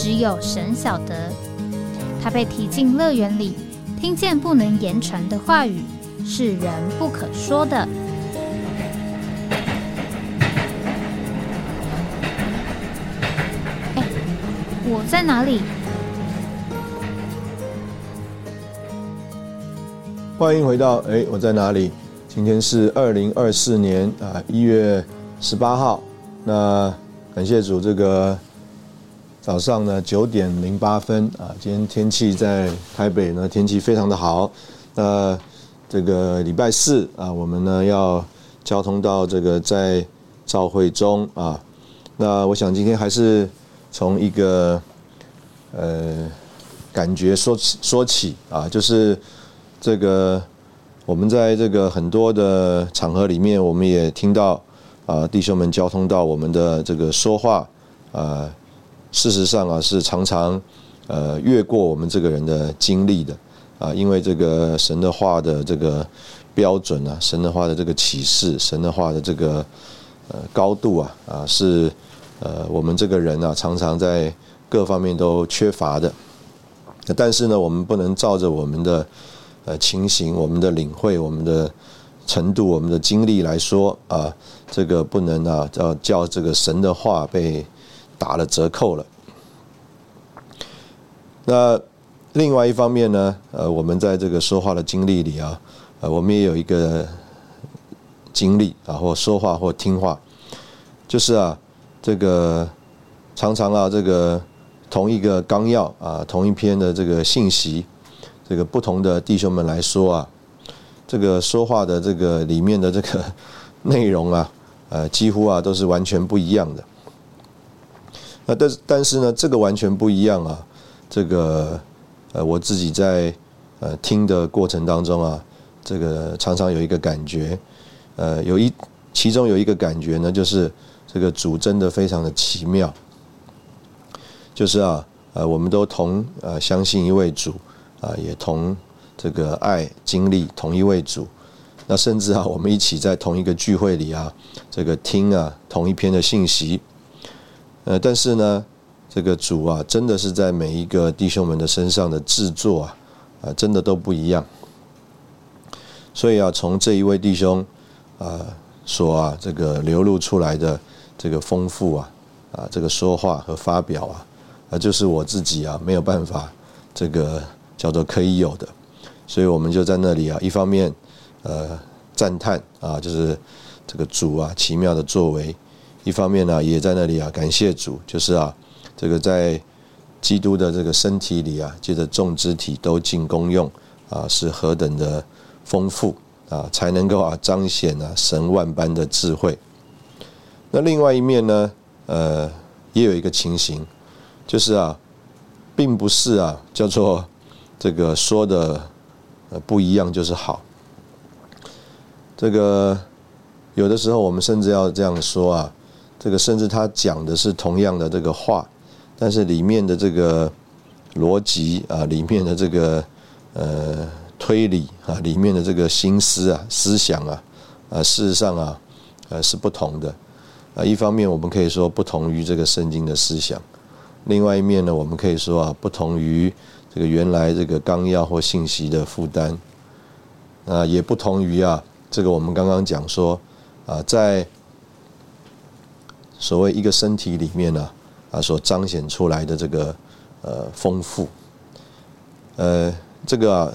只有神晓得，他被提进乐园里，听见不能言传的话语，是人不可说的。哎，我在哪里？欢迎回到哎，我在哪里？今天是二零二四年啊一月十八号。那感谢主这个。早上呢九点零八分啊，今天天气在台北呢天气非常的好。那这个礼拜四啊，我们呢要交通到这个在召会中啊。那我想今天还是从一个呃感觉说起说起啊，就是这个我们在这个很多的场合里面，我们也听到啊弟兄们交通到我们的这个说话啊。事实上啊，是常常呃越过我们这个人的经历的啊，因为这个神的话的这个标准啊，神的话的这个启示，神的话的这个呃高度啊啊，是呃我们这个人啊常常在各方面都缺乏的。但是呢，我们不能照着我们的呃情形、我们的领会、我们的程度、我们的经历来说啊，这个不能啊叫叫这个神的话被。打了折扣了。那另外一方面呢，呃，我们在这个说话的经历里啊，呃，我们也有一个经历啊，或说话或听话，就是啊，这个常常啊，这个同一个纲要啊，同一篇的这个信息，这个不同的弟兄们来说啊，这个说话的这个里面的这个 内容啊，呃，几乎啊都是完全不一样的。那但是但是呢，这个完全不一样啊！这个呃，我自己在呃听的过程当中啊，这个常常有一个感觉，呃，有一其中有一个感觉呢，就是这个主真的非常的奇妙，就是啊，呃，我们都同呃相信一位主啊，也同这个爱经历同一位主，那甚至啊，我们一起在同一个聚会里啊，这个听啊同一篇的信息。呃，但是呢，这个主啊，真的是在每一个弟兄们的身上的制作啊，啊，真的都不一样。所以啊，从这一位弟兄啊所啊这个流露出来的这个丰富啊，啊，这个说话和发表啊，啊，就是我自己啊没有办法这个叫做可以有的。所以我们就在那里啊，一方面呃赞叹啊，就是这个主啊奇妙的作为。一方面呢，也在那里啊，感谢主，就是啊，这个在基督的这个身体里啊，借着众肢体都尽功用啊，是何等的丰富啊，才能够啊彰显啊神万般的智慧。那另外一面呢，呃，也有一个情形，就是啊，并不是啊叫做这个说的呃不一样就是好。这个有的时候我们甚至要这样说啊。这个甚至他讲的是同样的这个话，但是里面的这个逻辑啊，里面的这个呃推理啊，里面的这个心思啊、思想啊，啊，事实上啊，呃是不同的啊。一方面我们可以说不同于这个圣经的思想，另外一面呢，我们可以说啊，不同于这个原来这个纲要或信息的负担啊，也不同于啊，这个我们刚刚讲说啊，在所谓一个身体里面呢，啊，所彰显出来的这个呃丰富，呃，这个啊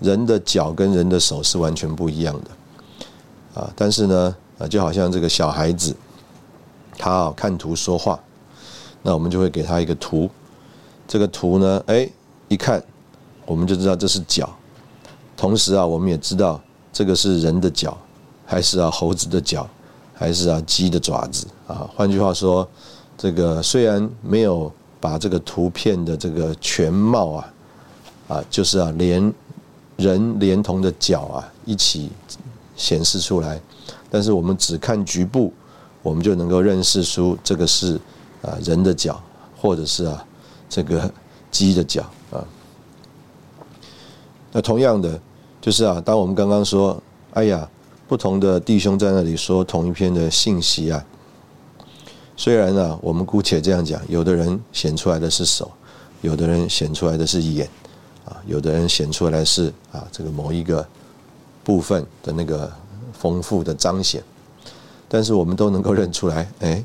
人的脚跟人的手是完全不一样的，啊，但是呢，啊，就好像这个小孩子，他啊看图说话，那我们就会给他一个图，这个图呢，哎，一看我们就知道这是脚，同时啊，我们也知道这个是人的脚，还是啊猴子的脚。还是啊，鸡的爪子啊。换句话说，这个虽然没有把这个图片的这个全貌啊，啊，就是啊，连人连同的脚啊一起显示出来。但是我们只看局部，我们就能够认识出这个是啊人的脚，或者是啊这个鸡的脚啊。那同样的，就是啊，当我们刚刚说，哎呀，不同的弟兄在那里说同一篇的信息啊。虽然呢，我们姑且这样讲，有的人显出来的是手，有的人显出来的是眼，啊，有的人显出来是啊这个某一个部分的那个丰富的彰显，但是我们都能够认出来，哎，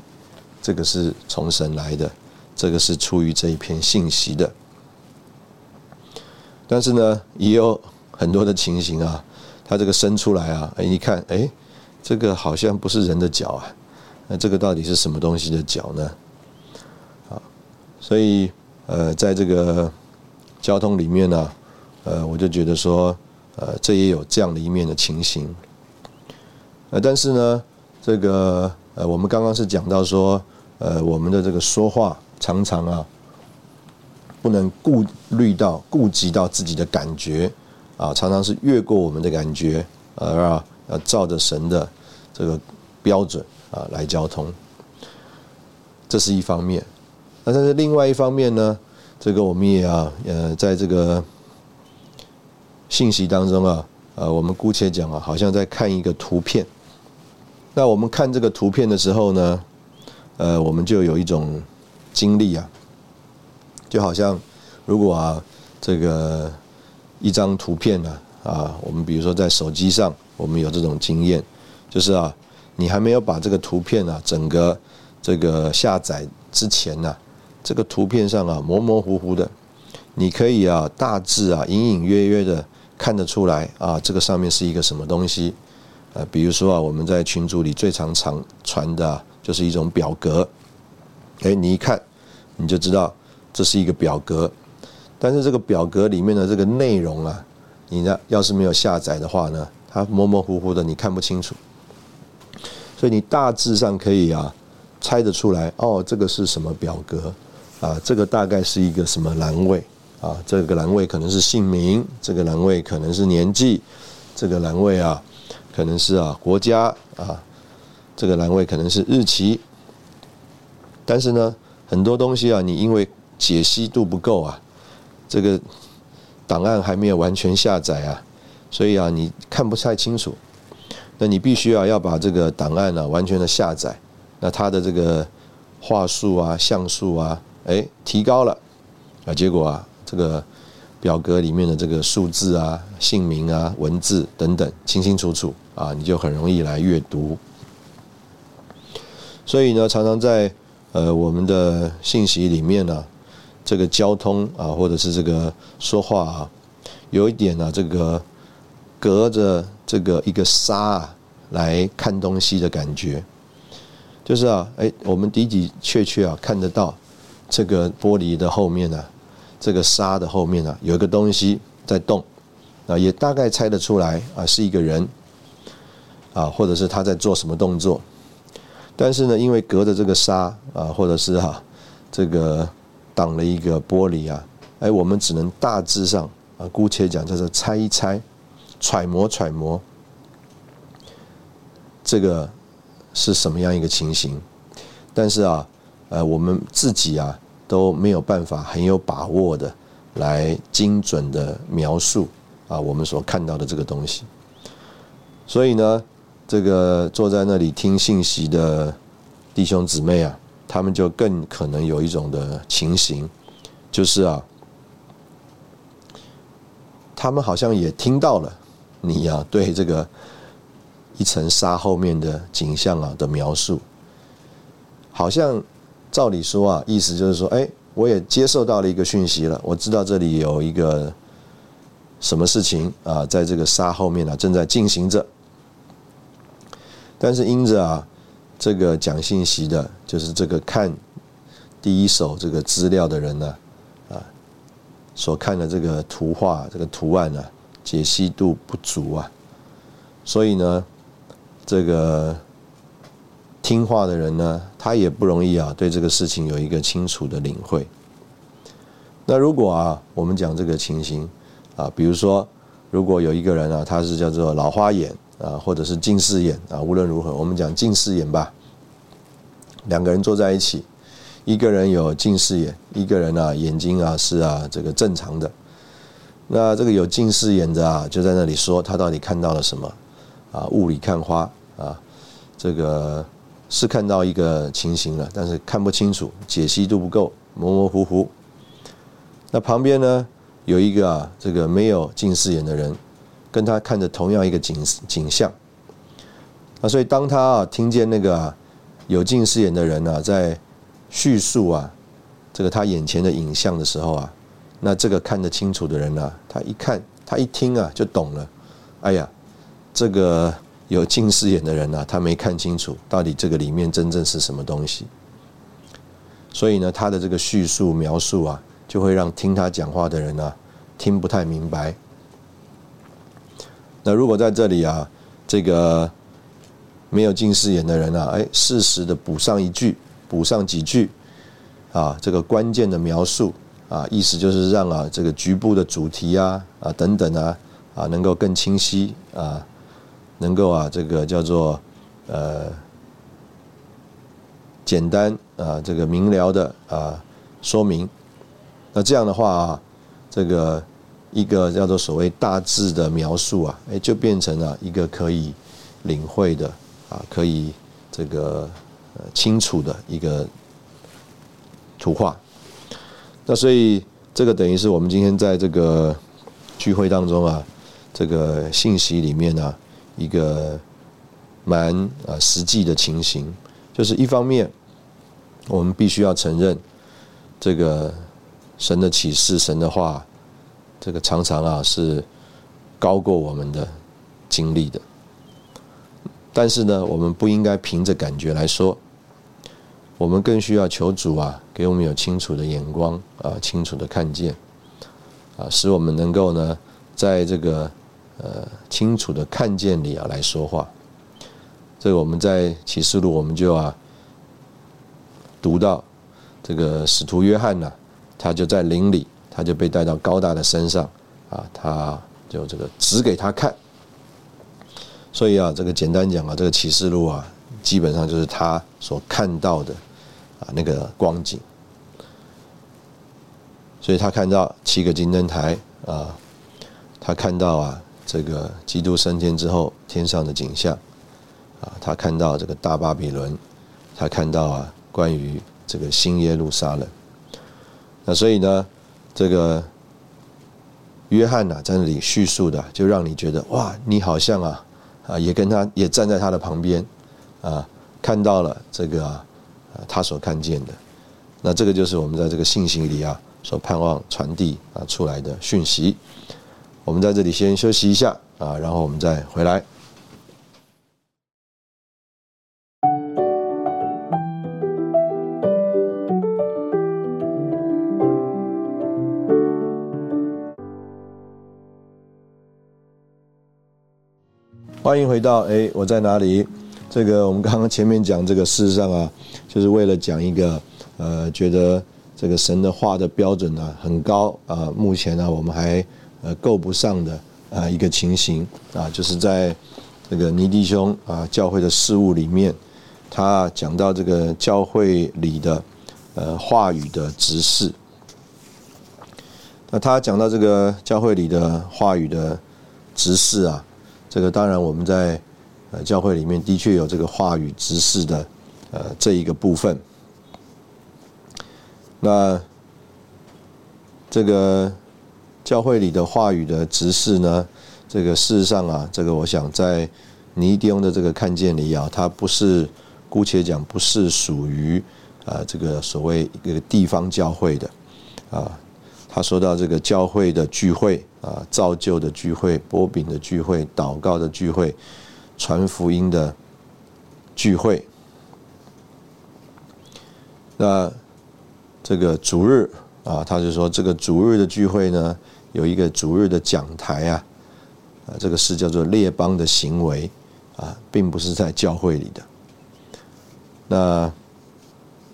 这个是从神来的，这个是出于这一篇信息的。但是呢，也有很多的情形啊，它这个伸出来啊，哎，一看，哎，这个好像不是人的脚啊。那这个到底是什么东西的脚呢？啊，所以呃，在这个交通里面呢，呃，我就觉得说，呃，这也有这样的一面的情形。呃，但是呢，这个呃，我们刚刚是讲到说，呃，我们的这个说话常常啊，不能顾虑到、顾及到自己的感觉啊，常常是越过我们的感觉，而啊，要照着神的这个标准。啊，来交通，这是一方面。那但是另外一方面呢，这个我们也要呃，在这个信息当中啊，呃，我们姑且讲啊，好像在看一个图片。那我们看这个图片的时候呢，呃，我们就有一种经历啊，就好像如果啊，这个一张图片呢，啊，我们比如说在手机上，我们有这种经验，就是啊。你还没有把这个图片啊，整个这个下载之前呢，这个图片上啊模模糊糊的，你可以啊大致啊隐隐约约的看得出来啊，这个上面是一个什么东西？呃，比如说啊，我们在群组里最常常传的就是一种表格，哎，你一看你就知道这是一个表格，但是这个表格里面的这个内容啊，你呢要是没有下载的话呢，它模模糊糊的，你看不清楚。所以你大致上可以啊猜得出来哦，这个是什么表格啊？这个大概是一个什么栏位啊？这个栏位可能是姓名，这个栏位可能是年纪，这个栏位啊可能是啊国家啊，这个栏位可能是日期。但是呢，很多东西啊，你因为解析度不够啊，这个档案还没有完全下载啊，所以啊你看不太清楚。那你必须啊要把这个档案呢完全的下载，那它的这个话术啊像素啊，哎提高了，啊结果啊这个表格里面的这个数字啊姓名啊文字等等清清楚楚啊你就很容易来阅读。所以呢常常在呃我们的信息里面呢，这个交通啊或者是这个说话啊，有一点呢这个隔着。这个一个沙啊来看东西的感觉，就是啊，哎，我们的的确确啊看得到这个玻璃的后面呢，这个沙的后面呢有一个东西在动，啊，也大概猜得出来啊是一个人，啊，或者是他在做什么动作，但是呢，因为隔着这个沙啊，或者是哈这个挡了一个玻璃啊，哎，我们只能大致上啊，姑且讲叫做猜一猜。揣摩揣摩，这个是什么样一个情形？但是啊，呃，我们自己啊都没有办法很有把握的来精准的描述啊我们所看到的这个东西。所以呢，这个坐在那里听信息的弟兄姊妹啊，他们就更可能有一种的情形，就是啊，他们好像也听到了。你呀，对这个一层纱后面的景象啊的描述，好像照理说啊，意思就是说，哎，我也接受到了一个讯息了，我知道这里有一个什么事情啊，在这个纱后面啊正在进行着。但是因着啊，这个讲信息的，就是这个看第一手这个资料的人呢，啊，所看的这个图画、这个图案呢。解析度不足啊，所以呢，这个听话的人呢，他也不容易啊，对这个事情有一个清楚的领会。那如果啊，我们讲这个情形啊，比如说，如果有一个人啊，他是叫做老花眼啊，或者是近视眼啊，无论如何，我们讲近视眼吧。两个人坐在一起，一个人有近视眼，一个人啊眼睛啊是啊这个正常的。那这个有近视眼的啊，就在那里说他到底看到了什么啊？雾里看花啊，这个是看到一个情形了，但是看不清楚，解析度不够，模模糊糊。那旁边呢有一个啊这个没有近视眼的人，跟他看着同样一个景景象。啊，所以当他啊听见那个。有近视眼的人呢，在叙述啊，这个他眼前的影像的时候啊，那这个看得清楚的人呢，他一看，他一听啊，就懂了。哎呀，这个有近视眼的人呢，他没看清楚到底这个里面真正是什么东西。所以呢，他的这个叙述描述啊，就会让听他讲话的人呢，听不太明白。那如果在这里啊，这个。没有近视眼的人啊，哎，适时的补上一句，补上几句，啊，这个关键的描述啊，意思就是让啊这个局部的主题啊啊等等啊啊能够更清晰啊，能够啊这个叫做呃简单啊这个明了的啊说明，那这样的话啊，这个一个叫做所谓大致的描述啊，哎，就变成了一个可以领会的。啊，可以这个呃清楚的一个图画。那所以这个等于是我们今天在这个聚会当中啊，这个信息里面呢，一个蛮啊实际的情形，就是一方面我们必须要承认这个神的启示、神的话，这个常常啊是高过我们的经历的。但是呢，我们不应该凭着感觉来说，我们更需要求主啊，给我们有清楚的眼光啊，清楚的看见啊，使我们能够呢，在这个呃清楚的看见里啊来说话。这个我们在启示录我们就啊读到这个使徒约翰呢，他就在林里，他就被带到高大的山上啊，他就这个指给他看。所以啊，这个简单讲啊，这个启示录啊，基本上就是他所看到的啊那个光景。所以他看到七个金灯台啊，他看到啊这个基督升天之后天上的景象啊，他看到这个大巴比伦，他看到啊关于这个新耶路撒冷。那所以呢，这个约翰呐在那里叙述的，就让你觉得哇，你好像啊。啊，也跟他也站在他的旁边，啊，看到了这个啊，他所看见的，那这个就是我们在这个信息里啊所盼望传递啊出来的讯息。我们在这里先休息一下啊，然后我们再回来。欢迎回到哎，我在哪里？这个我们刚刚前面讲这个，事实上啊，就是为了讲一个呃，觉得这个神的话的标准呢很高啊，目前呢我们还呃够不上的啊一个情形啊，就是在这个尼弟兄啊教会的事务里面，他讲到这个教会里的呃话语的执事，那他讲到这个教会里的话语的执事啊。这个当然，我们在呃教会里面的确有这个话语执事的呃这一个部分。那这个教会里的话语的执事呢，这个事实上啊，这个我想在尼迪翁的这个看见里啊，他不是姑且讲不是属于啊这个所谓一个地方教会的啊。他说到这个教会的聚会啊，造就的聚会、波饼的聚会、祷告的聚会、传福音的聚会。那这个主日啊，他就说这个主日的聚会呢，有一个主日的讲台啊，啊，这个是叫做列邦的行为啊，并不是在教会里的。那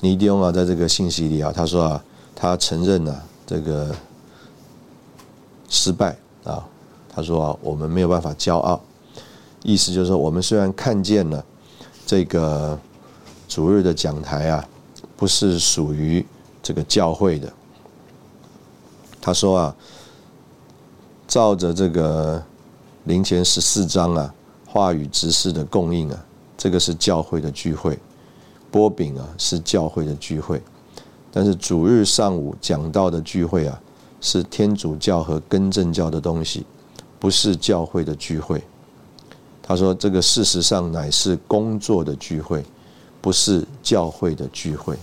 尼迪翁啊，在这个信息里啊，他说啊，他承认呢。这个失败啊。他说啊，我们没有办法骄傲，意思就是说，我们虽然看见了这个主日的讲台啊，不是属于这个教会的。他说啊，照着这个灵前十四章啊，话语执事的供应啊，这个是教会的聚会，波饼啊是教会的聚会，但是主日上午讲道的聚会啊，是天主教和更正教的东西，不是教会的聚会。他说这个事实上乃是工作的聚会，不是教会的聚会。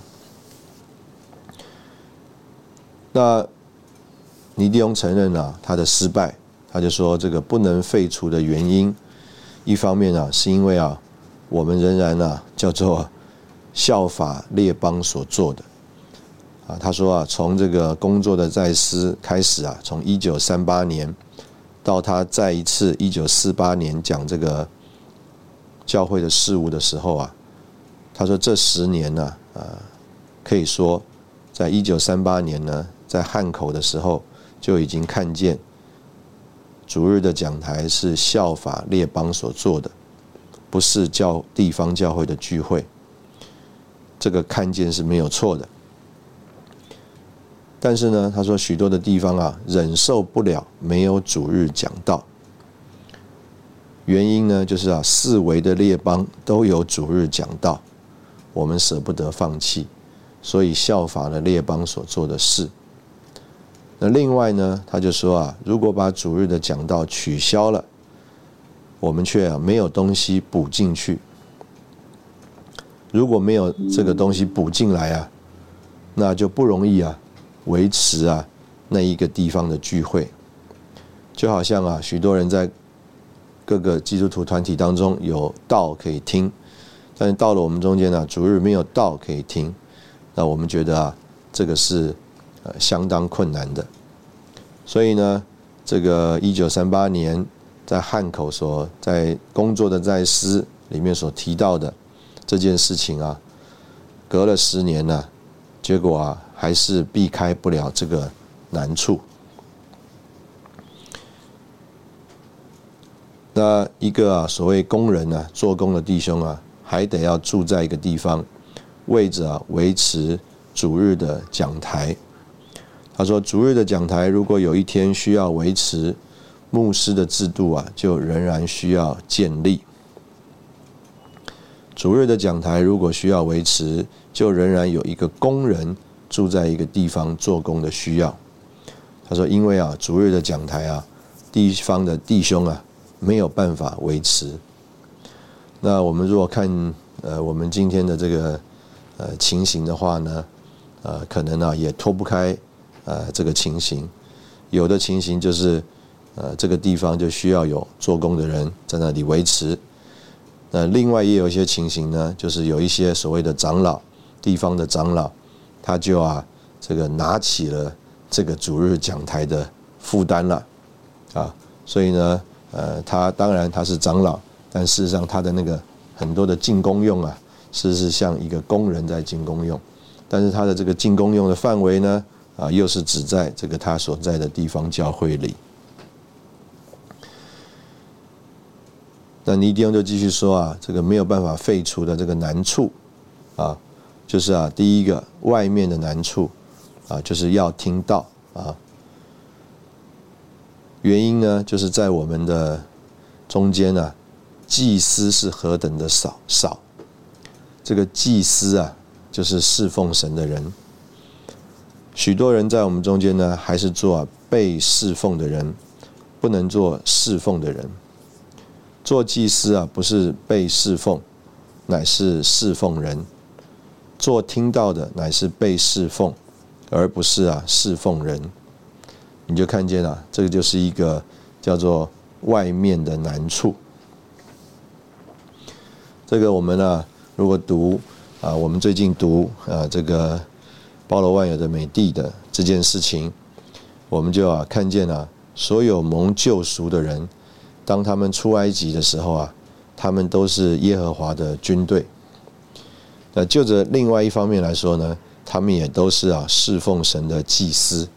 那。尼迪翁承认了他的失败，他就说这个不能废除的原因，一方面啊，是因为啊，我们仍然啊叫做效法列邦所做的他说啊，从这个工作的在师开始啊，从一九三八年到他再一次一九四八年讲这个教会的事务的时候啊，他说这十年呢，啊，可以说在一九三八年呢，在汉口的时候。就已经看见，主日的讲台是效法列邦所做的，不是教地方教会的聚会。这个看见是没有错的。但是呢，他说许多的地方啊，忍受不了没有主日讲道。原因呢，就是啊，四维的列邦都有主日讲道，我们舍不得放弃，所以效法了列邦所做的事。那另外呢，他就说啊，如果把主日的讲道取消了，我们却没有东西补进去。如果没有这个东西补进来啊，那就不容易啊维持啊那一个地方的聚会。就好像啊，许多人在各个基督徒团体当中有道可以听，但是到了我们中间呢，主日没有道可以听，那我们觉得啊，这个是。呃，相当困难的，所以呢，这个一九三八年在汉口所在工作的在师里面所提到的这件事情啊，隔了十年呢，结果啊还是避开不了这个难处。那一个啊，所谓工人呢，做工的弟兄啊，还得要住在一个地方，为着维持主日的讲台。他说：“逐日的讲台，如果有一天需要维持牧师的制度啊，就仍然需要建立。逐日的讲台如果需要维持，就仍然有一个工人住在一个地方做工的需要。”他说：“因为啊，逐日的讲台啊，地方的弟兄啊，没有办法维持。那我们如果看呃，我们今天的这个呃情形的话呢，呃，可能呢也脱不开。”呃，这个情形，有的情形就是，呃，这个地方就需要有做工的人在那里维持。那另外也有一些情形呢，就是有一些所谓的长老，地方的长老，他就啊，这个拿起了这个主日讲台的负担了，啊，所以呢，呃，他当然他是长老，但事实上他的那个很多的进攻用啊，是是像一个工人在进攻用，但是他的这个进攻用的范围呢？啊，又是指在这个他所在的地方教会里。那尼迪翁就继续说啊，这个没有办法废除的这个难处啊，就是啊，第一个外面的难处啊，就是要听到啊。原因呢，就是在我们的中间呢，祭司是何等的少少。这个祭司啊，就是侍奉神的人。许多人在我们中间呢，还是做被侍奉的人，不能做侍奉的人。做祭司啊，不是被侍奉，乃是侍奉人。做听到的，乃是被侍奉，而不是啊侍奉人。你就看见了，这个就是一个叫做外面的难处。这个我们呢，如果读啊，我们最近读啊这个。包罗万有的美地的这件事情，我们就啊看见了所有蒙救赎的人，当他们出埃及的时候啊，他们都是耶和华的军队。那就着另外一方面来说呢，他们也都是啊侍奉神的祭司。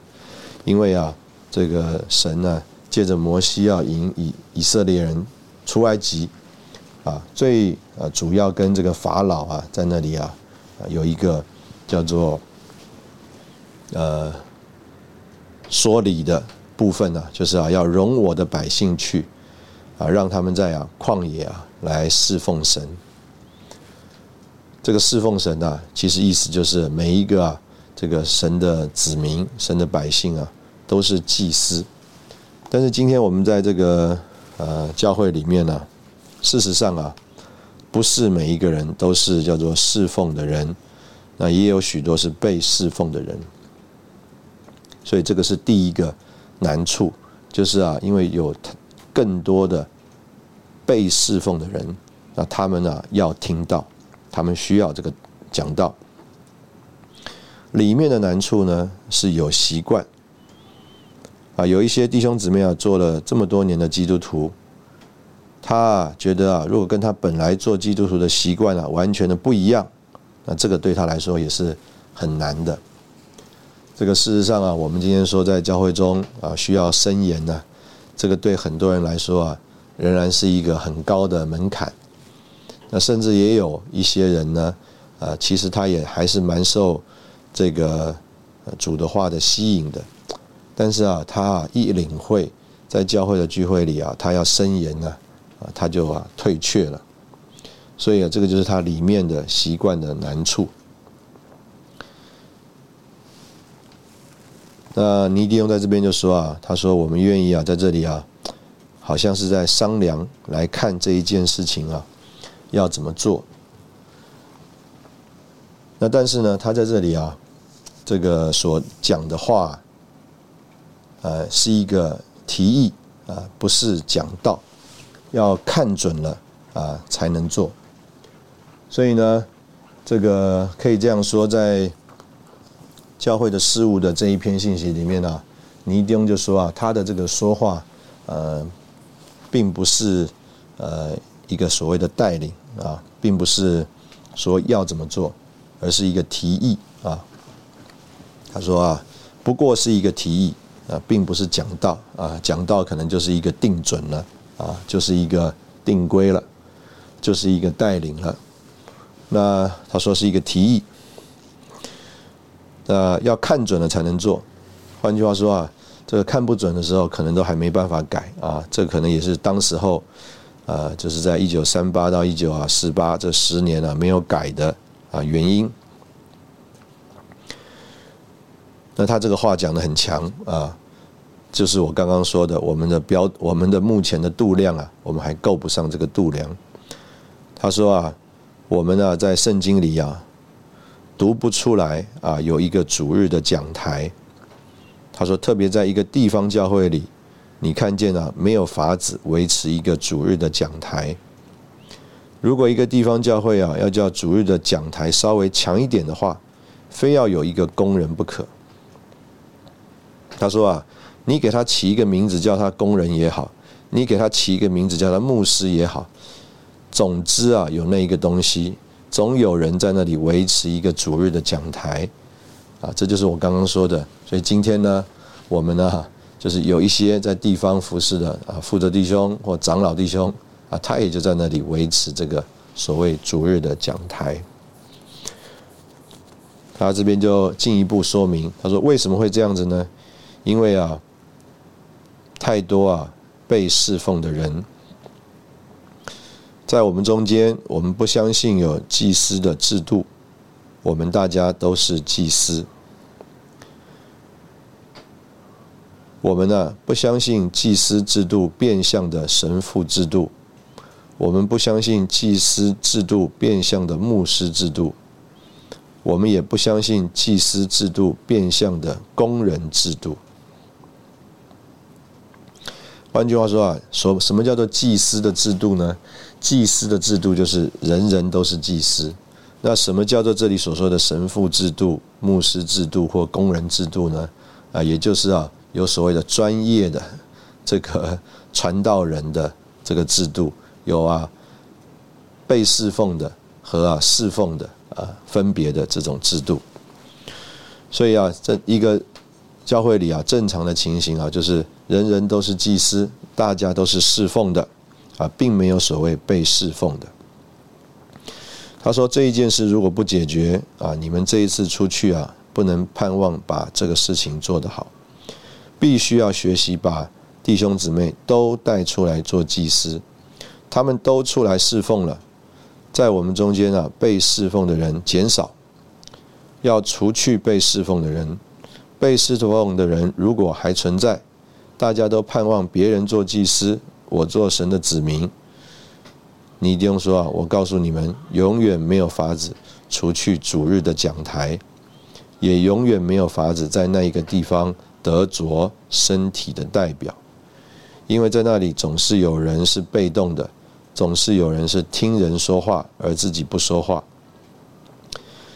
因为啊，这个神呢，借着摩西要引以以色列人出埃及，啊，最呃主要跟这个法老啊在那里啊，有一个叫做呃说理的部分呢，就是啊要容我的百姓去啊，让他们在啊旷野啊来侍奉神。这个侍奉神啊，其实意思就是每一个啊这个神的子民、神的百姓啊。都是祭司，但是今天我们在这个呃教会里面呢，事实上啊，不是每一个人都是叫做侍奉的人，那也有许多是被侍奉的人，所以这个是第一个难处，就是啊，因为有更多的被侍奉的人，那他们呢要听到，他们需要这个讲道，里面的难处呢是有习惯。啊，有一些弟兄姊妹啊，做了这么多年的基督徒，他觉得啊，如果跟他本来做基督徒的习惯啊完全的不一样，那这个对他来说也是很难的。这个事实上啊，我们今天说在教会中啊需要申言呢，这个对很多人来说啊，仍然是一个很高的门槛。那甚至也有一些人呢，啊，其实他也还是蛮受这个主的话的吸引的。但是啊，他啊一领会在教会的聚会里啊，他要申言呢，啊，他就啊退却了。所以啊，这个就是他里面的习惯的难处。那尼迪翁在这边就说啊，他说我们愿意啊，在这里啊，好像是在商量来看这一件事情啊，要怎么做。那但是呢，他在这里啊，这个所讲的话。呃，是一个提议啊，不是讲道，要看准了啊才能做。所以呢，这个可以这样说，在教会的事务的这一篇信息里面呢，尼丁就说啊，他的这个说话呃，并不是呃一个所谓的带领啊，并不是说要怎么做，而是一个提议啊。他说啊，不过是一个提议。啊，并不是讲道啊，讲道可能就是一个定准了啊，就是一个定规了，就是一个带领了。那他说是一个提议，那要看准了才能做。换句话说啊，这个看不准的时候，可能都还没办法改啊。这可能也是当时候啊，就是在一九三八到一九啊四八这十年啊没有改的啊原因。那他这个话讲的很强啊，就是我刚刚说的，我们的标，我们的目前的度量啊，我们还够不上这个度量。他说啊，我们啊在圣经里啊读不出来啊有一个主日的讲台。他说，特别在一个地方教会里，你看见啊没有法子维持一个主日的讲台。如果一个地方教会啊要叫主日的讲台稍微强一点的话，非要有一个工人不可。他说啊，你给他起一个名字叫他工人也好，你给他起一个名字叫他牧师也好，总之啊，有那一个东西，总有人在那里维持一个主日的讲台，啊，这就是我刚刚说的。所以今天呢，我们呢，就是有一些在地方服侍的啊，负责弟兄或长老弟兄啊，他也就在那里维持这个所谓主日的讲台。他这边就进一步说明，他说为什么会这样子呢？因为啊，太多啊被侍奉的人，在我们中间，我们不相信有祭司的制度，我们大家都是祭司。我们呢不相信祭司制度变相的神父制度，我们不相信祭司制度变相的牧师制度，我们也不相信祭司制度变相的工人制度。换句话说啊，说什么叫做祭司的制度呢？祭司的制度就是人人都是祭司。那什么叫做这里所说的神父制度、牧师制度或工人制度呢？啊，也就是啊，有所谓的专业的这个传道人的这个制度，有啊被侍奉的和啊侍奉的啊分别的这种制度。所以啊，这一个教会里啊，正常的情形啊，就是人人都是祭司，大家都是侍奉的啊，并没有所谓被侍奉的。他说这一件事如果不解决啊，你们这一次出去啊，不能盼望把这个事情做得好，必须要学习把弟兄姊妹都带出来做祭司，他们都出来侍奉了，在我们中间啊，被侍奉的人减少，要除去被侍奉的人。被侍奉的人如果还存在，大家都盼望别人做祭司，我做神的子民。你一定说啊，我告诉你们，永远没有法子除去主日的讲台，也永远没有法子在那一个地方得着身体的代表，因为在那里总是有人是被动的，总是有人是听人说话而自己不说话。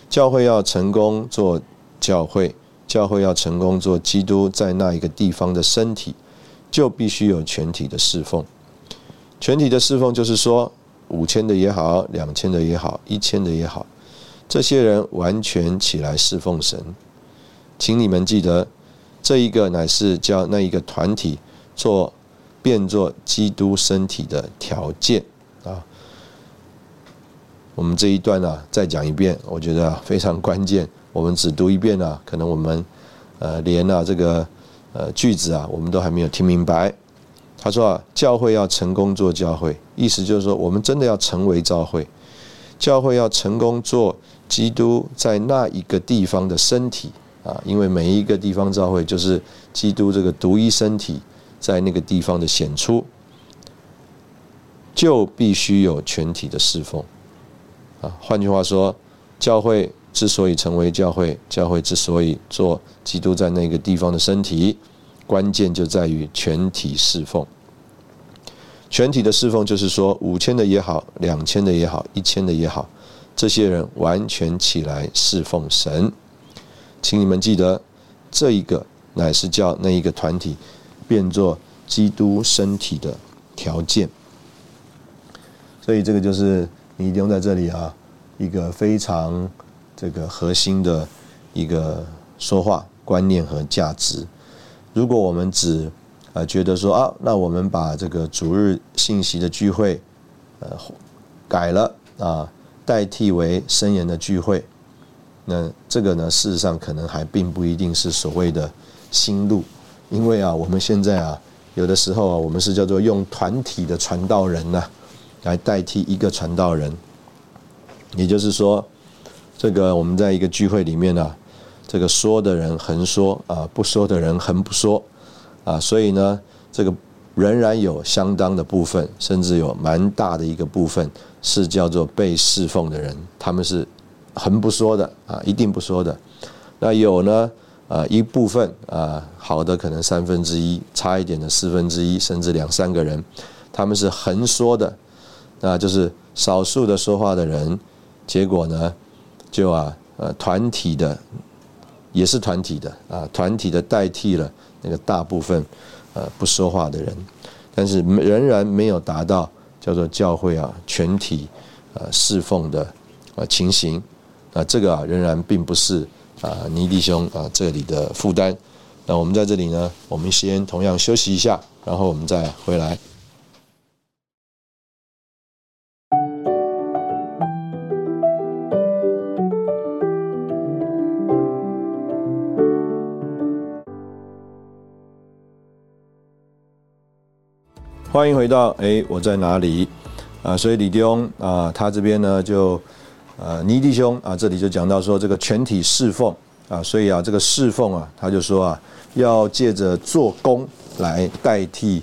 教会要成功做教会。教会要成功做基督在那一个地方的身体，就必须有全体的侍奉。全体的侍奉就是说，五千的也好，两千的也好，一千的也好，这些人完全起来侍奉神。请你们记得，这一个乃是叫那一个团体做变作基督身体的条件啊。我们这一段呢，再讲一遍，我觉得非常关键。我们只读一遍啊，可能我们呃连啊这个呃句子啊，我们都还没有听明白。他说啊，教会要成功做教会，意思就是说，我们真的要成为教会，教会要成功做基督在那一个地方的身体啊，因为每一个地方教会就是基督这个独一身体在那个地方的显出，就必须有全体的侍奉啊。换句话说，教会。之所以成为教会，教会之所以做基督在那个地方的身体，关键就在于全体侍奉。全体的侍奉就是说，五千的也好，两千的也好，一千的也好，这些人完全起来侍奉神。请你们记得，这一个乃是叫那一个团体变作基督身体的条件。所以这个就是你一定用在这里啊，一个非常。这个核心的一个说话观念和价值，如果我们只呃觉得说啊，那我们把这个主日信息的聚会呃改了啊，代替为深言的聚会，那这个呢，事实上可能还并不一定是所谓的新路，因为啊，我们现在啊，有的时候啊，我们是叫做用团体的传道人呢，来代替一个传道人，也就是说。这个我们在一个聚会里面呢，这个说的人横说啊，不说的人横不说啊，所以呢，这个仍然有相当的部分，甚至有蛮大的一个部分是叫做被侍奉的人，他们是横不说的啊，一定不说的。那有呢啊一部分啊好的可能三分之一，差一点的四分之一，甚至两三个人，他们是横说的，那就是少数的说话的人，结果呢？就啊，呃，团体的也是团体的啊，团体的代替了那个大部分呃不说话的人，但是仍然没有达到叫做教会啊全体呃侍奉的呃情形啊，这个啊仍然并不是啊尼弟兄啊这里的负担。那我们在这里呢，我们先同样休息一下，然后我们再回来。欢迎回到哎，我在哪里啊？所以李弟兄啊，他这边呢就呃，尼弟兄啊，这里就讲到说这个全体侍奉啊，所以啊，这个侍奉啊，他就说啊，要借着做工来代替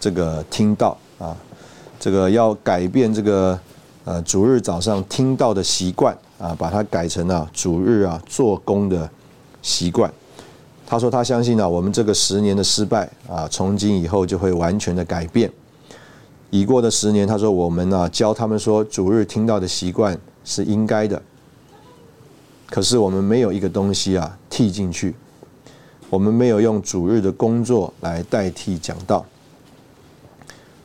这个听到啊，这个要改变这个呃主日早上听到的习惯啊，把它改成啊主日啊做工的习惯。他说：“他相信啊，我们这个十年的失败啊，从今以后就会完全的改变。已过的十年，他说我们呢教他们说主日听到的习惯是应该的。可是我们没有一个东西啊替进去，我们没有用主日的工作来代替讲道。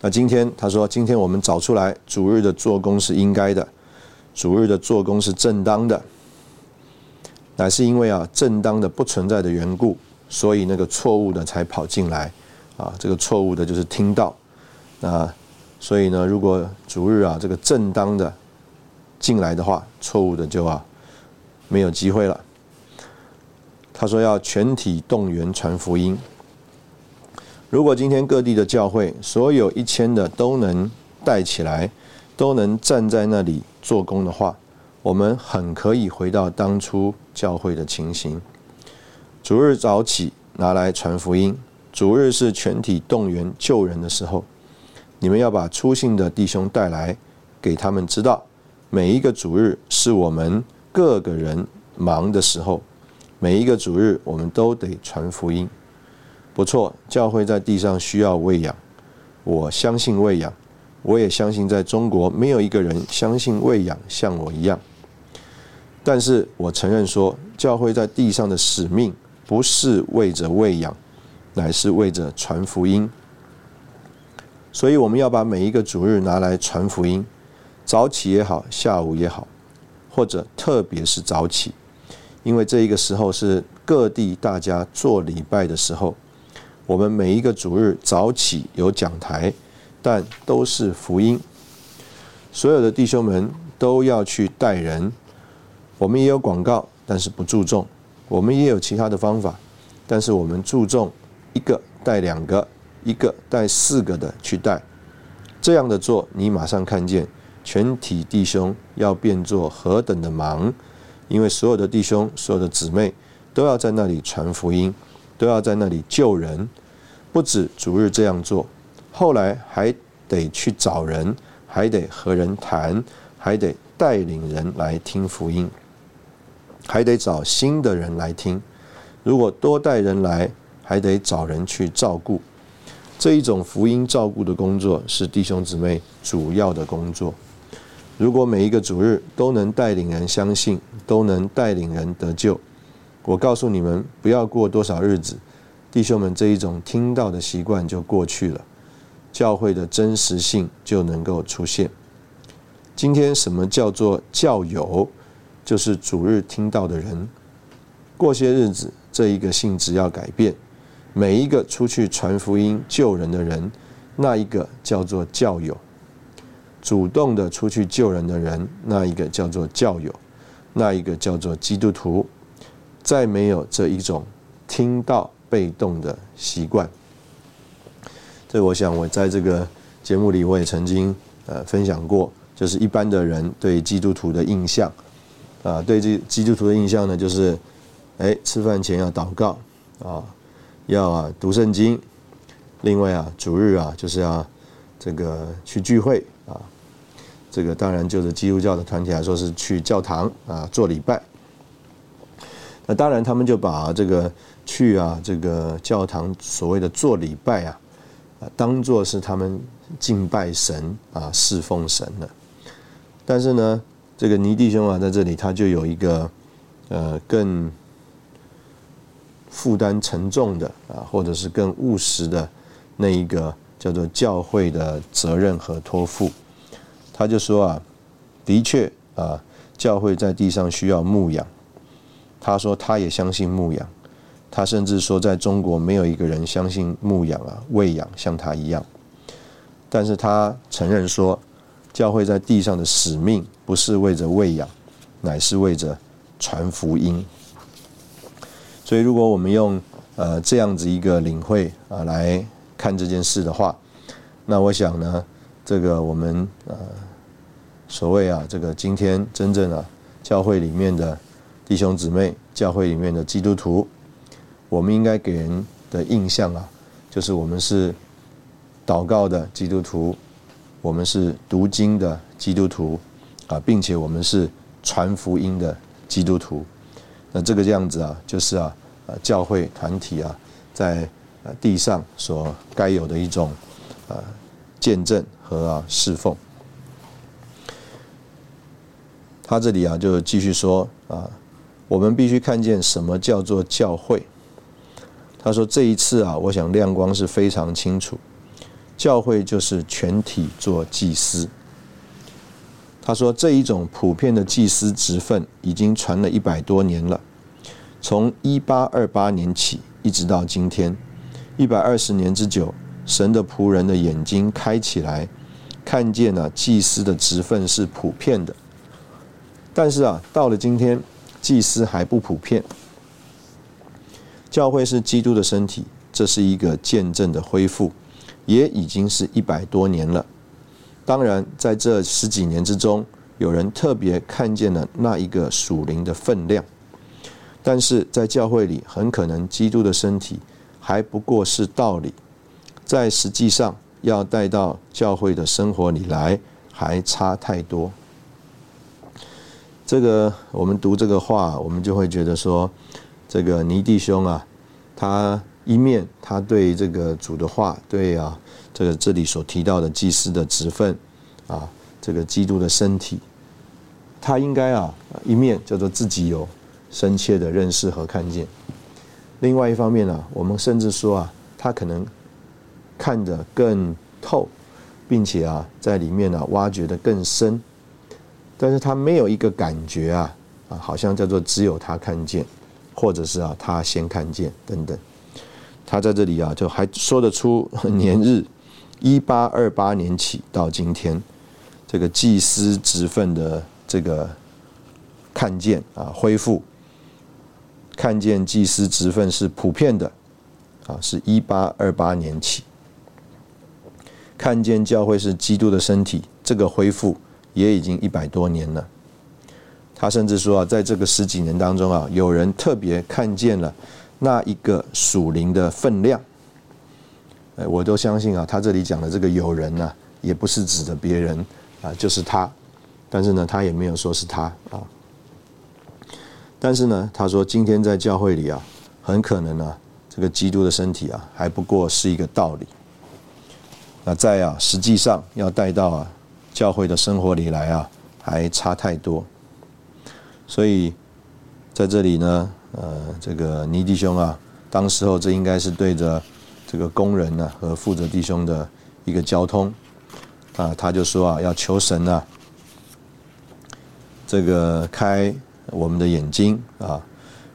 那今天他说，今天我们找出来主日的做工是应该的，主日的做工是正当的。”乃是因为啊正当的不存在的缘故，所以那个错误的才跑进来啊。这个错误的就是听到，那所以呢，如果主日啊这个正当的进来的话，错误的就啊没有机会了。他说要全体动员传福音。如果今天各地的教会所有一千的都能带起来，都能站在那里做工的话，我们很可以回到当初教会的情形。主日早起拿来传福音，主日是全体动员救人的时候。你们要把出信的弟兄带来，给他们知道，每一个主日是我们各个人忙的时候，每一个主日我们都得传福音。不错，教会在地上需要喂养，我相信喂养，我也相信在中国没有一个人相信喂养像我一样。但是我承认说，教会在地上的使命不是为着喂养，乃是为着传福音。所以我们要把每一个主日拿来传福音，早起也好，下午也好，或者特别是早起，因为这一个时候是各地大家做礼拜的时候。我们每一个主日早起有讲台，但都是福音。所有的弟兄们都要去带人。我们也有广告，但是不注重。我们也有其他的方法，但是我们注重一个带两个，一个带四个的去带。这样的做，你马上看见全体弟兄要变作何等的忙，因为所有的弟兄、所有的姊妹都要在那里传福音，都要在那里救人。不止逐日这样做，后来还得去找人，还得和人谈，还得带领人来听福音。还得找新的人来听，如果多带人来，还得找人去照顾。这一种福音照顾的工作是弟兄姊妹主要的工作。如果每一个主日都能带领人相信，都能带领人得救，我告诉你们，不要过多少日子，弟兄们这一种听到的习惯就过去了，教会的真实性就能够出现。今天什么叫做教友？就是主日听到的人，过些日子，这一个性质要改变。每一个出去传福音救人的人，那一个叫做教友；主动的出去救人的人，那一个叫做教友，那一个叫做基督徒。再没有这一种听到被动的习惯。这我想我在这个节目里我也曾经呃分享过，就是一般的人对基督徒的印象。啊，对这基督徒的印象呢，就是，哎，吃饭前要祷告，啊，要啊读圣经，另外啊主日啊就是要这个去聚会啊，这个当然就是基督教的团体来说是去教堂啊做礼拜。那当然他们就把这个去啊这个教堂所谓的做礼拜啊，啊当做是他们敬拜神啊侍奉神的，但是呢。这个尼弟兄啊，在这里他就有一个呃更负担沉重的啊，或者是更务实的那一个叫做教会的责任和托付。他就说啊，的确啊，教会在地上需要牧养。他说他也相信牧养，他甚至说在中国没有一个人相信牧养啊、喂养像他一样。但是他承认说。教会在地上的使命不是为着喂养，乃是为着传福音。所以，如果我们用呃这样子一个领会啊来看这件事的话，那我想呢，这个我们呃所谓啊这个今天真正啊教会里面的弟兄姊妹，教会里面的基督徒，我们应该给人的印象啊，就是我们是祷告的基督徒。我们是读经的基督徒啊，并且我们是传福音的基督徒。那这个样子啊，就是啊，呃，教会团体啊，在地上所该有的一种呃见证和啊侍奉。他这里啊，就继续说啊，我们必须看见什么叫做教会。他说这一次啊，我想亮光是非常清楚。教会就是全体做祭司。他说，这一种普遍的祭司职分已经传了一百多年了。从一八二八年起，一直到今天，一百二十年之久，神的仆人的眼睛开起来，看见了祭司的职分是普遍的。但是啊，到了今天，祭司还不普遍。教会是基督的身体，这是一个见证的恢复，也已经是一百多年了。当然，在这十几年之中，有人特别看见了那一个属灵的分量，但是在教会里，很可能基督的身体还不过是道理，在实际上要带到教会的生活里来，还差太多。这个我们读这个话，我们就会觉得说。这个尼弟兄啊，他一面他对这个主的话，对啊，这个这里所提到的祭司的职分啊，这个基督的身体，他应该啊一面叫做自己有深切的认识和看见。另外一方面呢，我们甚至说啊，他可能看得更透，并且啊在里面呢挖掘的更深，但是他没有一个感觉啊啊，好像叫做只有他看见。或者是啊，他先看见等等，他在这里啊，就还说得出年日，一八二八年起到今天，这个祭司职分的这个看见啊，恢复，看见祭司职分是普遍的啊，是一八二八年起，看见教会是基督的身体，这个恢复也已经一百多年了。他甚至说啊，在这个十几年当中啊，有人特别看见了那一个属灵的分量。哎，我都相信啊，他这里讲的这个有人呢，也不是指的别人啊，就是他。但是呢，他也没有说是他啊。但是呢，他说今天在教会里啊，很可能呢，这个基督的身体啊，还不过是一个道理。那在啊，实际上要带到啊教会的生活里来啊，还差太多。所以，在这里呢，呃，这个尼弟兄啊，当时候这应该是对着这个工人呢和负责弟兄的一个交通啊，他就说啊，要求神啊，这个开我们的眼睛啊，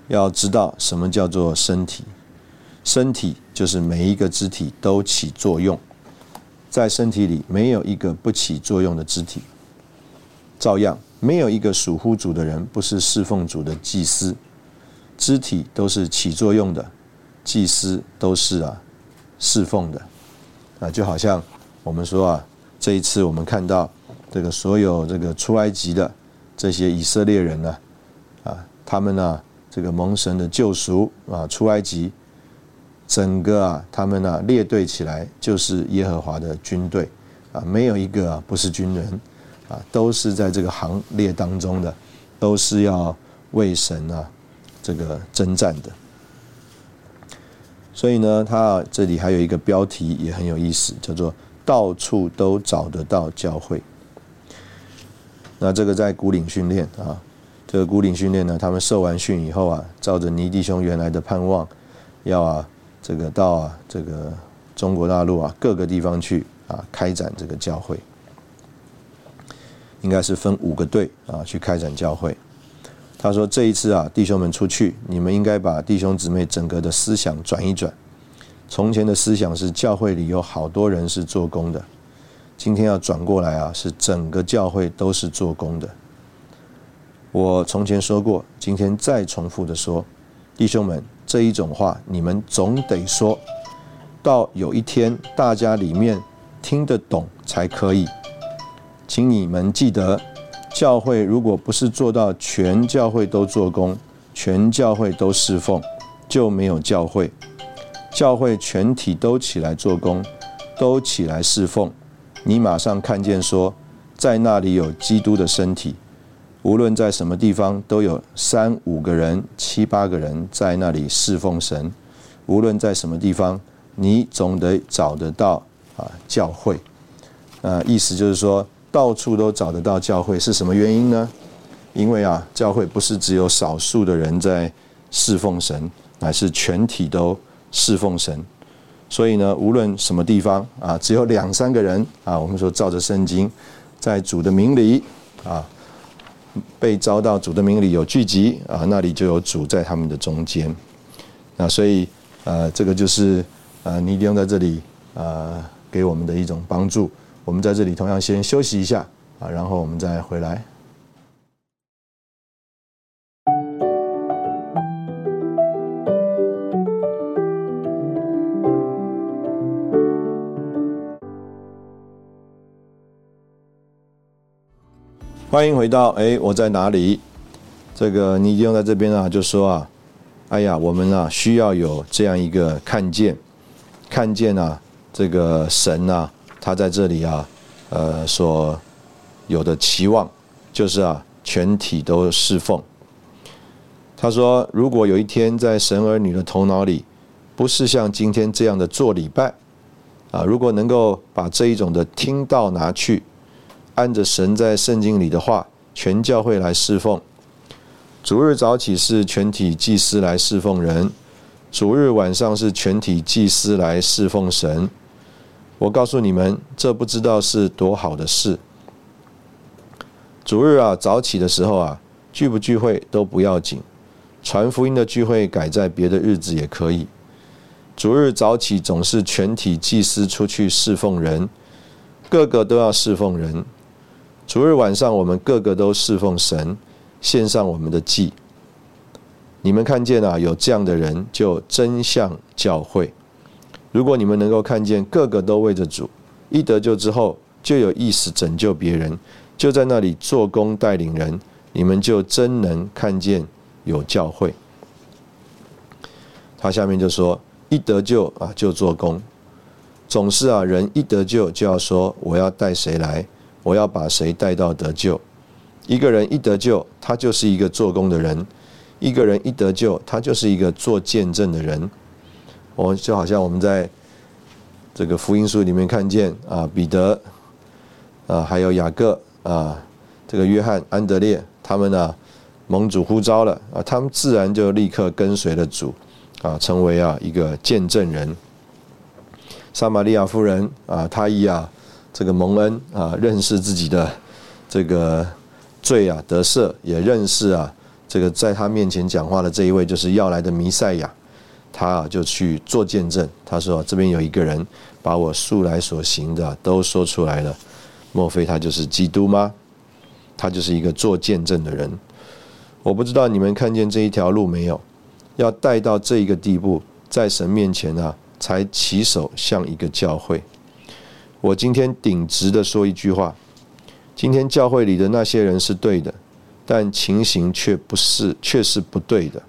要知道什么叫做身体，身体就是每一个肢体都起作用，在身体里没有一个不起作用的肢体，照样。没有一个属乎主的人不是侍奉主的祭司，肢体都是起作用的，祭司都是啊侍奉的。啊，就好像我们说啊，这一次我们看到这个所有这个出埃及的这些以色列人呢，他们呢这个蒙神的救赎啊出埃及，整个啊他们呢列队起来就是耶和华的军队啊，没有一个啊不是军人。啊，都是在这个行列当中的，都是要为神啊这个征战的。所以呢，他这里还有一个标题也很有意思，叫做“到处都找得到教会”。那这个在古岭训练啊，这个孤岭训练呢，他们受完训以后啊，照着尼弟兄原来的盼望，要啊这个到啊这个中国大陆啊各个地方去啊开展这个教会。应该是分五个队啊去开展教会。他说这一次啊，弟兄们出去，你们应该把弟兄姊妹整个的思想转一转。从前的思想是教会里有好多人是做工的，今天要转过来啊，是整个教会都是做工的。我从前说过，今天再重复的说，弟兄们这一种话，你们总得说到有一天大家里面听得懂才可以。请你们记得，教会如果不是做到全教会都做工，全教会都侍奉，就没有教会。教会全体都起来做工，都起来侍奉，你马上看见说，在那里有基督的身体，无论在什么地方，都有三五个人、七八个人在那里侍奉神。无论在什么地方，你总得找得到啊教会。啊，意思就是说。到处都找得到教会是什么原因呢？因为啊，教会不是只有少数的人在侍奉神，乃是全体都侍奉神。所以呢，无论什么地方啊，只有两三个人啊，我们说照着圣经，在主的名里啊，被招到主的名里有聚集啊，那里就有主在他们的中间。那所以呃，这个就是呃尼迪翁在这里呃给我们的一种帮助。我们在这里同样先休息一下啊，然后我们再回来。欢迎回到哎，我在哪里？这个你用在这边啊，就说啊，哎呀，我们啊需要有这样一个看见，看见啊，这个神啊，他在这里啊，呃，所有的期望就是啊，全体都侍奉。他说，如果有一天在神儿女的头脑里，不是像今天这样的做礼拜啊，如果能够把这一种的听到拿去。按着神在圣经里的话，全教会来侍奉。主日早起是全体祭司来侍奉人，主日晚上是全体祭司来侍奉神。我告诉你们，这不知道是多好的事。主日啊，早起的时候啊，聚不聚会都不要紧，传福音的聚会改在别的日子也可以。主日早起总是全体祭司出去侍奉人，个个都要侍奉人。主日晚上，我们个个都侍奉神，献上我们的祭。你们看见啊，有这样的人，就真像教会。如果你们能够看见个个都为着主，一得救之后就有意识拯救别人，就在那里做工带领人，你们就真能看见有教会。他下面就说：一得救啊，就做工。总是啊，人一得救就要说：我要带谁来？我要把谁带到得救？一个人一得救，他就是一个做工的人；一个人一得救，他就是一个做见证的人。我就好像我们在这个福音书里面看见啊，彼得啊，还有雅各啊，这个约翰、安德烈，他们呢蒙主呼召了啊，他们自然就立刻跟随了主啊，成为啊一个见证人。撒玛利亚夫人啊，她以啊。这个蒙恩啊，认识自己的这个罪啊，得赦，也认识啊，这个在他面前讲话的这一位就是要来的弥赛亚，他啊就去做见证。他说：“这边有一个人把我素来所行的都说出来了，莫非他就是基督吗？他就是一个做见证的人。我不知道你们看见这一条路没有？要带到这一个地步，在神面前啊，才起手像一个教会。”我今天顶直的说一句话：今天教会里的那些人是对的，但情形却不是，却是不对的。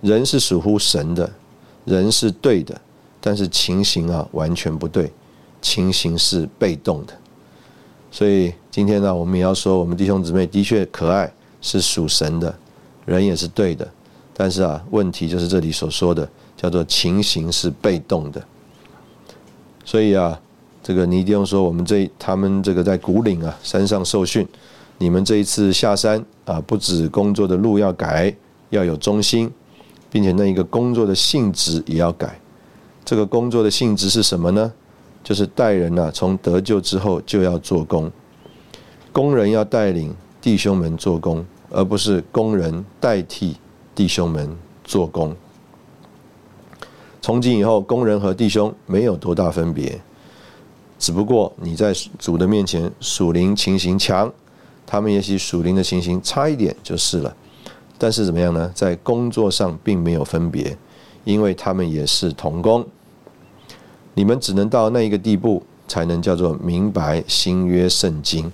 人是属乎神的，人是对的，但是情形啊完全不对，情形是被动的。所以今天呢，我们也要说，我们弟兄姊妹的确可爱，是属神的，人也是对的，但是啊，问题就是这里所说的，叫做情形是被动的。所以啊，这个尼迪翁说，我们这他们这个在古岭啊山上受训，你们这一次下山啊，不止工作的路要改，要有中心，并且那一个工作的性质也要改。这个工作的性质是什么呢？就是带人呐，从得救之后就要做工，工人要带领弟兄们做工，而不是工人代替弟兄们做工。从今以后，工人和弟兄没有多大分别，只不过你在主的面前属灵情形强，他们也许属灵的情形差一点就是了。但是怎么样呢？在工作上并没有分别，因为他们也是同工。你们只能到那一个地步，才能叫做明白新约圣经。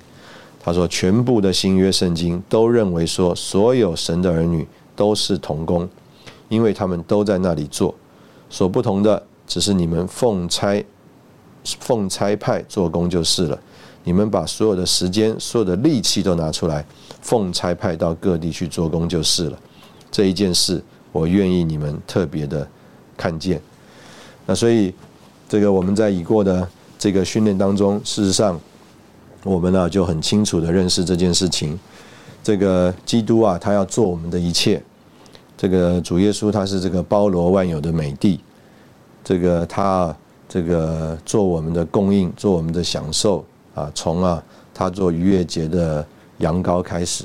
他说，全部的新约圣经都认为说，所有神的儿女都是同工，因为他们都在那里做。所不同的只是你们奉差奉差派做工就是了。你们把所有的时间、所有的力气都拿出来，奉差派到各地去做工就是了。这一件事，我愿意你们特别的看见。那所以，这个我们在已过的这个训练当中，事实上，我们呢就很清楚的认识这件事情。这个基督啊，他要做我们的一切。这个主耶稣他是这个包罗万有的美帝，这个他这个做我们的供应，做我们的享受啊，从啊他做逾越节的羊羔开始，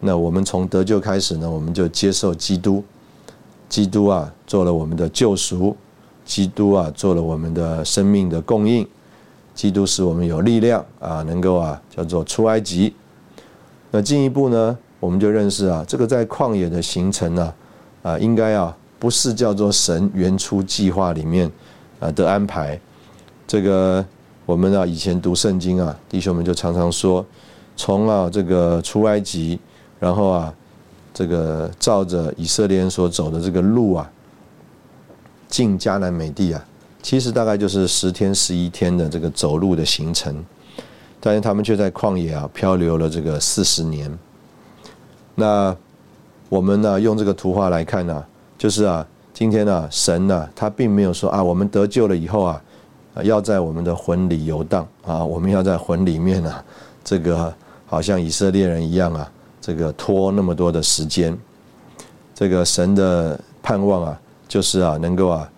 那我们从得救开始呢，我们就接受基督，基督啊做了我们的救赎，基督啊做了我们的生命的供应，基督使我们有力量啊，能够啊叫做出埃及。那进一步呢，我们就认识啊，这个在旷野的行程呢，啊，啊应该啊不是叫做神原初计划里面啊的安排。这个我们啊以前读圣经啊，弟兄们就常常说，从啊这个出埃及，然后啊这个照着以色列人所走的这个路啊，进迦南美地啊，其实大概就是十天十一天的这个走路的行程。但是他们却在旷野啊漂流了这个四十年。那我们呢用这个图画来看呢，就是啊，今天呢神呢他并没有说啊，我们得救了以后啊，要在我们的魂里游荡啊，我们要在魂里面啊，这个好像以色列人一样啊，这个拖那么多的时间。这个神的盼望啊，就是啊能够啊，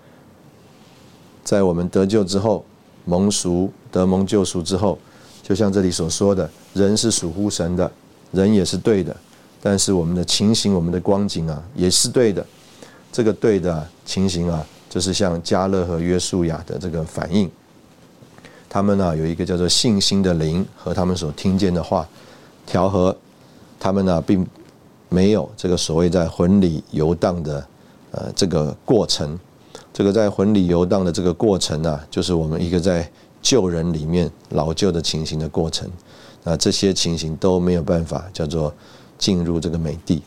在我们得救之后，蒙赎得蒙救赎之后。就像这里所说的，人是属乎神的，人也是对的，但是我们的情形、我们的光景啊，也是对的。这个对的情形啊，就是像加勒和约书亚的这个反应。他们呢有一个叫做信心的灵和他们所听见的话调和，他们呢并没有这个所谓在魂里游荡的呃这个过程。这个在魂里游荡的这个过程呢，就是我们一个在。旧人里面老旧的情形的过程，那这些情形都没有办法叫做进入这个美地。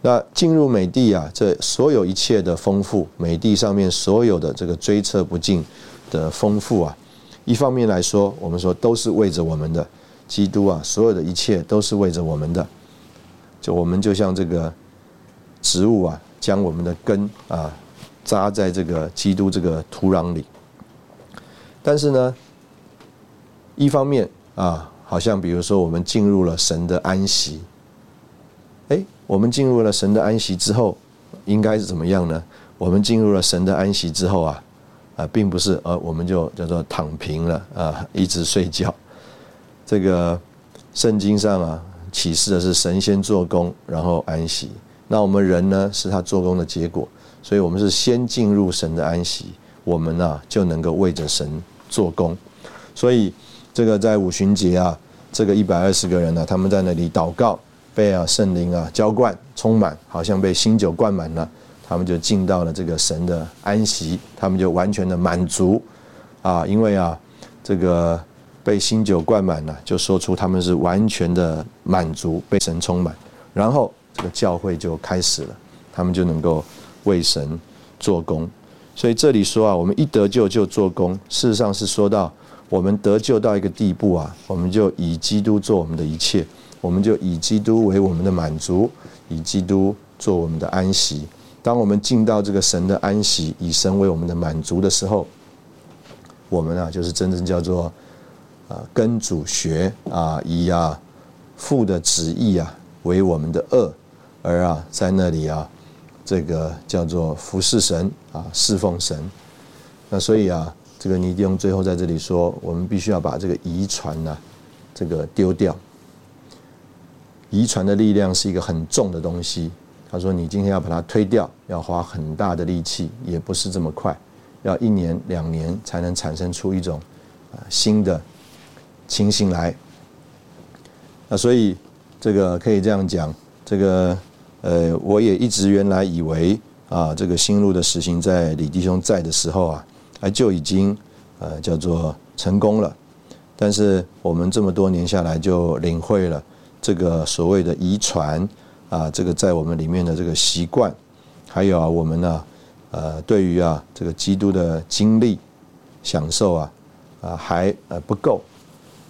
那进入美地啊，这所有一切的丰富，美地上面所有的这个追测不尽的丰富啊，一方面来说，我们说都是为着我们的基督啊，所有的一切都是为着我们的。就我们就像这个植物啊，将我们的根啊扎在这个基督这个土壤里。但是呢，一方面啊，好像比如说我们进入了神的安息，我们进入了神的安息之后，应该是怎么样呢？我们进入了神的安息之后啊，啊，并不是呃，我们就叫做躺平了啊，一直睡觉。这个圣经上啊，启示的是神仙做工，然后安息。那我们人呢，是他做工的结果，所以我们是先进入神的安息，我们呢就能够为着神。做工，所以这个在五旬节啊，这个一百二十个人呢，他们在那里祷告，被啊圣灵啊浇灌充满，好像被新酒灌满了，他们就进到了这个神的安息，他们就完全的满足啊，因为啊这个被新酒灌满了，就说出他们是完全的满足，被神充满，然后这个教会就开始了，他们就能够为神做工。所以这里说啊，我们一得救就做工。事实上是说到我们得救到一个地步啊，我们就以基督做我们的一切，我们就以基督为我们的满足，以基督做我们的安息。当我们进到这个神的安息，以神为我们的满足的时候，我们啊就是真正叫做啊跟主学啊，以啊父的旨意啊为我们的恶，而啊在那里啊。这个叫做服侍神啊，侍奉神。那所以啊，这个尼迪翁最后在这里说，我们必须要把这个遗传呢，这个丢掉。遗传的力量是一个很重的东西。他说，你今天要把它推掉，要花很大的力气，也不是这么快，要一年两年才能产生出一种啊新的情形来。那所以这个可以这样讲，这个。呃，我也一直原来以为啊，这个新路的实行在李弟兄在的时候啊，哎就已经呃叫做成功了。但是我们这么多年下来，就领会了这个所谓的遗传啊，这个在我们里面的这个习惯，还有啊，我们呢，呃，对于啊这个基督的经历享受啊啊还呃不够。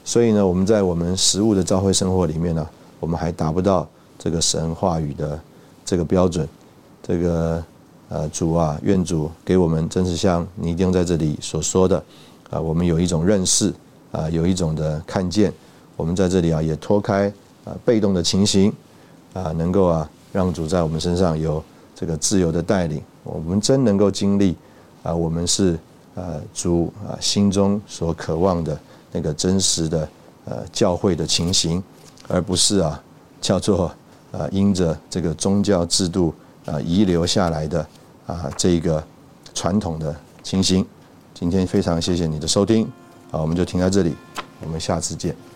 所以呢，我们在我们实物的教会生活里面呢，我们还达不到。这个神话语的这个标准，这个呃主啊，愿主给我们，真是像你一定在这里所说的啊，我们有一种认识啊，有一种的看见，我们在这里啊也脱开啊被动的情形啊，能够啊让主在我们身上有这个自由的带领，我们真能够经历啊，我们是呃主啊心中所渴望的那个真实的呃教会的情形，而不是啊叫做。啊，因着这个宗教制度啊遗留下来的啊这个传统的情形。今天非常谢谢你的收听，啊，我们就停在这里，我们下次见。